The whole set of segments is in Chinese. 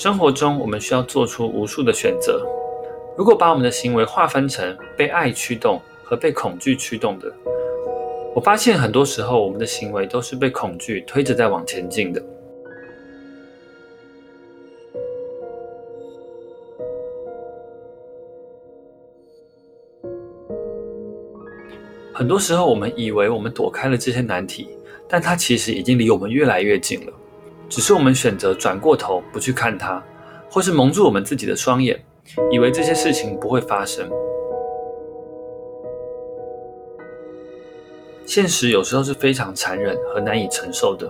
生活中，我们需要做出无数的选择。如果把我们的行为划分成被爱驱动和被恐惧驱动的，我发现很多时候我们的行为都是被恐惧推着在往前进的。很多时候，我们以为我们躲开了这些难题，但它其实已经离我们越来越近了。只是我们选择转过头不去看它，或是蒙住我们自己的双眼，以为这些事情不会发生。现实有时候是非常残忍和难以承受的。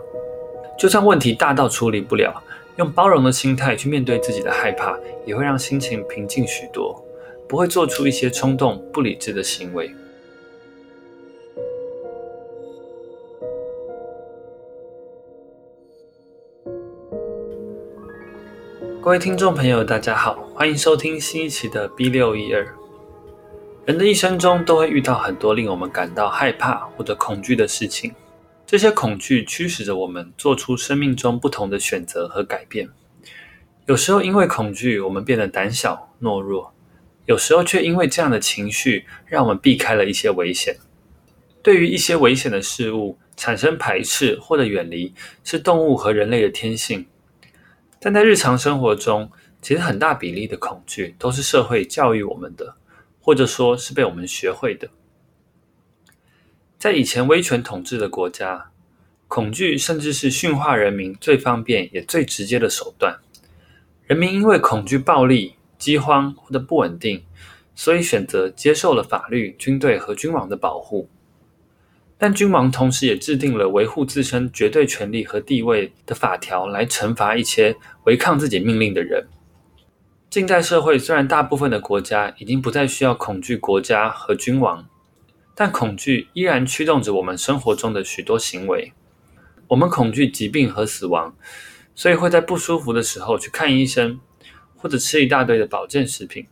就算问题大到处理不了，用包容的心态去面对自己的害怕，也会让心情平静许多，不会做出一些冲动不理智的行为。各位听众朋友，大家好，欢迎收听新一期的 B 六一二。人的一生中都会遇到很多令我们感到害怕或者恐惧的事情，这些恐惧驱使着我们做出生命中不同的选择和改变。有时候因为恐惧，我们变得胆小懦弱；有时候却因为这样的情绪，让我们避开了一些危险。对于一些危险的事物，产生排斥或者远离，是动物和人类的天性。但在日常生活中，其实很大比例的恐惧都是社会教育我们的，或者说是被我们学会的。在以前威权统治的国家，恐惧甚至是驯化人民最方便也最直接的手段。人民因为恐惧暴力、饥荒或者不稳定，所以选择接受了法律、军队和君王的保护。但君王同时也制定了维护自身绝对权力和地位的法条，来惩罚一些违抗自己命令的人。近代社会虽然大部分的国家已经不再需要恐惧国家和君王，但恐惧依然驱动着我们生活中的许多行为。我们恐惧疾病和死亡，所以会在不舒服的时候去看医生，或者吃一大堆的保健食品；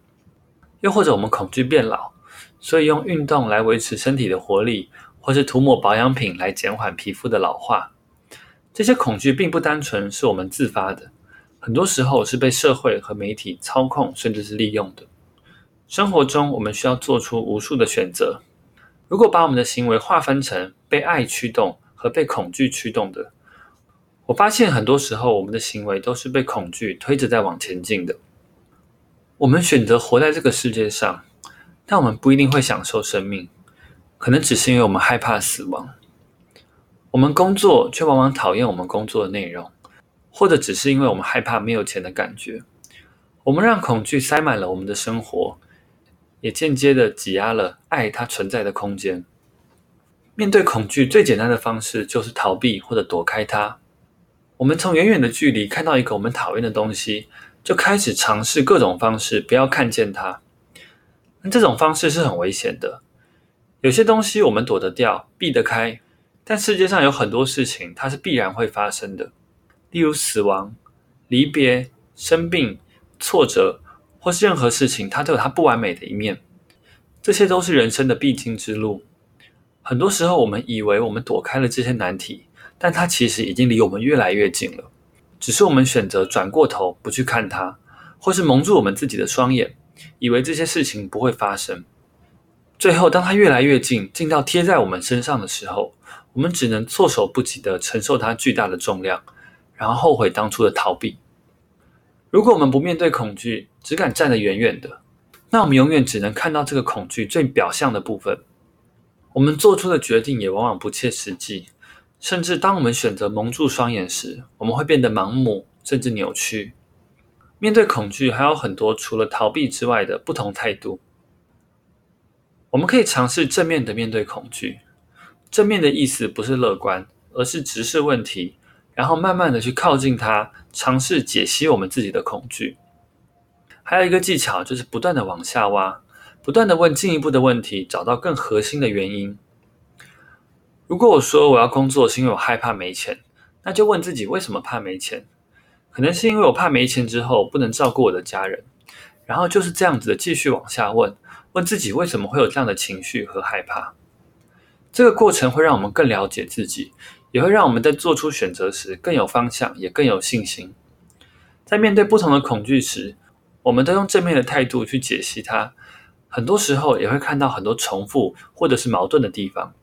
又或者我们恐惧变老，所以用运动来维持身体的活力。或是涂抹保养品来减缓皮肤的老化，这些恐惧并不单纯是我们自发的，很多时候是被社会和媒体操控，甚至是利用的。生活中，我们需要做出无数的选择。如果把我们的行为划分成被爱驱动和被恐惧驱动的，我发现很多时候我们的行为都是被恐惧推着在往前进的。我们选择活在这个世界上，但我们不一定会享受生命。可能只是因为我们害怕死亡，我们工作却往往讨厌我们工作的内容，或者只是因为我们害怕没有钱的感觉。我们让恐惧塞满了我们的生活，也间接的挤压了爱它存在的空间。面对恐惧最简单的方式就是逃避或者躲开它。我们从远远的距离看到一个我们讨厌的东西，就开始尝试各种方式不要看见它。那这种方式是很危险的。有些东西我们躲得掉、避得开，但世界上有很多事情它是必然会发生的，例如死亡、离别、生病、挫折，或是任何事情，它都有它不完美的一面。这些都是人生的必经之路。很多时候，我们以为我们躲开了这些难题，但它其实已经离我们越来越近了。只是我们选择转过头不去看它，或是蒙住我们自己的双眼，以为这些事情不会发生。最后，当它越来越近，近到贴在我们身上的时候，我们只能措手不及地承受它巨大的重量，然后后悔当初的逃避。如果我们不面对恐惧，只敢站得远远的，那我们永远只能看到这个恐惧最表象的部分。我们做出的决定也往往不切实际，甚至当我们选择蒙住双眼时，我们会变得盲目，甚至扭曲。面对恐惧，还有很多除了逃避之外的不同态度。我们可以尝试正面的面对恐惧。正面的意思不是乐观，而是直视问题，然后慢慢的去靠近它，尝试解析我们自己的恐惧。还有一个技巧就是不断的往下挖，不断的问进一步的问题，找到更核心的原因。如果我说我要工作是因为我害怕没钱，那就问自己为什么怕没钱？可能是因为我怕没钱之后不能照顾我的家人。然后就是这样子的继续往下问。问自己为什么会有这样的情绪和害怕？这个过程会让我们更了解自己，也会让我们在做出选择时更有方向，也更有信心。在面对不同的恐惧时，我们都用正面的态度去解析它。很多时候也会看到很多重复或者是矛盾的地方，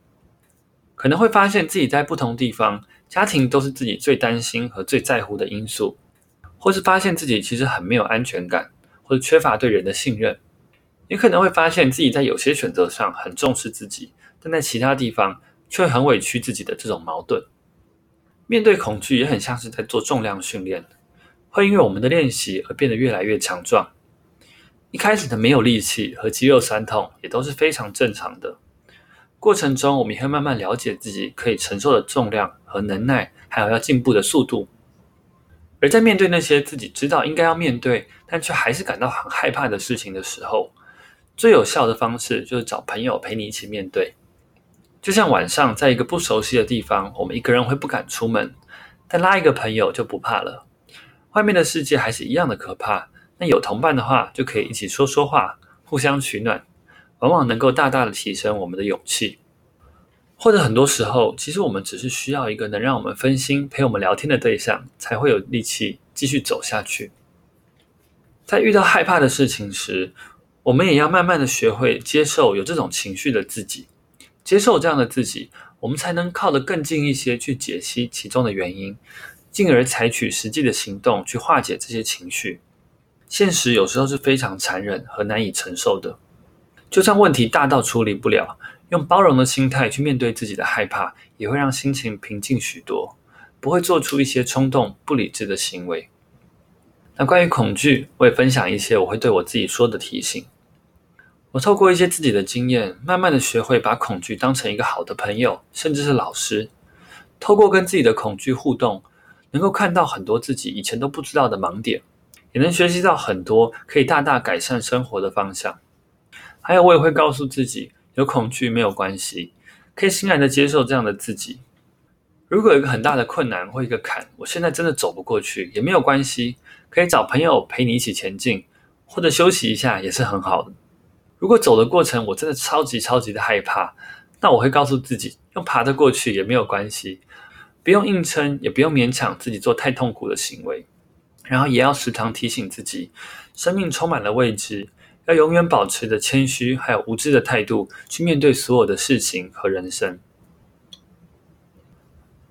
可能会发现自己在不同地方，家庭都是自己最担心和最在乎的因素，或是发现自己其实很没有安全感，或者缺乏对人的信任。你可能会发现自己在有些选择上很重视自己，但在其他地方却很委屈自己的这种矛盾。面对恐惧也很像是在做重量训练，会因为我们的练习而变得越来越强壮。一开始的没有力气和肌肉酸痛也都是非常正常的。过程中，我们会慢慢了解自己可以承受的重量和能耐，还有要进步的速度。而在面对那些自己知道应该要面对，但却还是感到很害怕的事情的时候，最有效的方式就是找朋友陪你一起面对。就像晚上在一个不熟悉的地方，我们一个人会不敢出门，但拉一个朋友就不怕了。外面的世界还是一样的可怕。那有同伴的话，就可以一起说说话，互相取暖，往往能够大大的提升我们的勇气。或者很多时候，其实我们只是需要一个能让我们分心、陪我们聊天的对象，才会有力气继续走下去。在遇到害怕的事情时，我们也要慢慢的学会接受有这种情绪的自己，接受这样的自己，我们才能靠得更近一些去解析其中的原因，进而采取实际的行动去化解这些情绪。现实有时候是非常残忍和难以承受的，就算问题大到处理不了，用包容的心态去面对自己的害怕，也会让心情平静许多，不会做出一些冲动、不理智的行为。那关于恐惧，我也分享一些我会对我自己说的提醒。我透过一些自己的经验，慢慢的学会把恐惧当成一个好的朋友，甚至是老师。透过跟自己的恐惧互动，能够看到很多自己以前都不知道的盲点。也能学习到很多可以大大改善生活的方向。还有，我也会告诉自己，有恐惧没有关系，可以欣然的接受这样的自己。如果有一个很大的困难或一个坎，我现在真的走不过去，也没有关系，可以找朋友陪你一起前进，或者休息一下也是很好的。如果走的过程我真的超级超级的害怕，那我会告诉自己，用爬得过去也没有关系，不用硬撑，也不用勉强自己做太痛苦的行为。然后也要时常提醒自己，生命充满了未知，要永远保持着谦虚还有无知的态度去面对所有的事情和人生。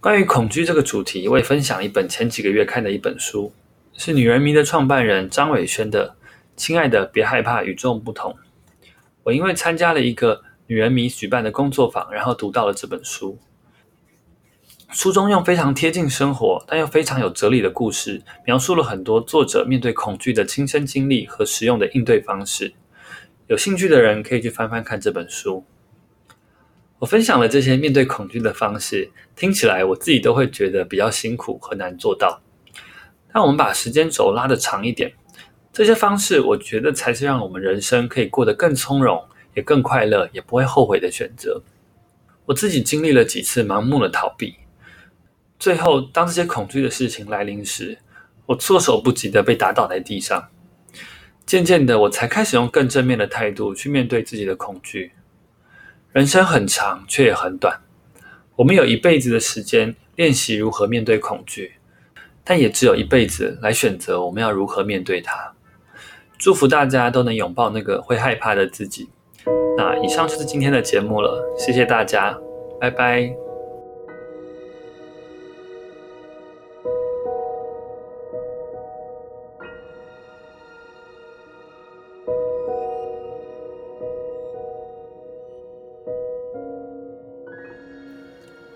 关于恐惧这个主题，我也分享一本前几个月看的一本书，是女人迷的创办人张伟轩的《亲爱的，别害怕，与众不同》。我因为参加了一个女人迷举办的工作坊，然后读到了这本书。书中用非常贴近生活，但又非常有哲理的故事，描述了很多作者面对恐惧的亲身经历和实用的应对方式。有兴趣的人可以去翻翻看这本书。我分享了这些面对恐惧的方式，听起来我自己都会觉得比较辛苦和难做到。但我们把时间轴拉得长一点，这些方式我觉得才是让我们人生可以过得更从容、也更快乐、也不会后悔的选择。我自己经历了几次盲目的逃避。最后，当这些恐惧的事情来临时，我措手不及的被打倒在地上。渐渐的，我才开始用更正面的态度去面对自己的恐惧。人生很长，却也很短。我们有一辈子的时间练习如何面对恐惧，但也只有一辈子来选择我们要如何面对它。祝福大家都能拥抱那个会害怕的自己。那以上就是今天的节目了，谢谢大家，拜拜。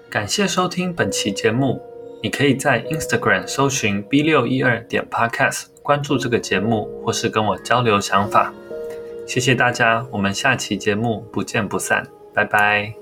感谢收听本期节目。你可以在 Instagram 搜寻 B 六一二点 Podcast，关注这个节目，或是跟我交流想法。谢谢大家，我们下期节目不见不散，拜拜。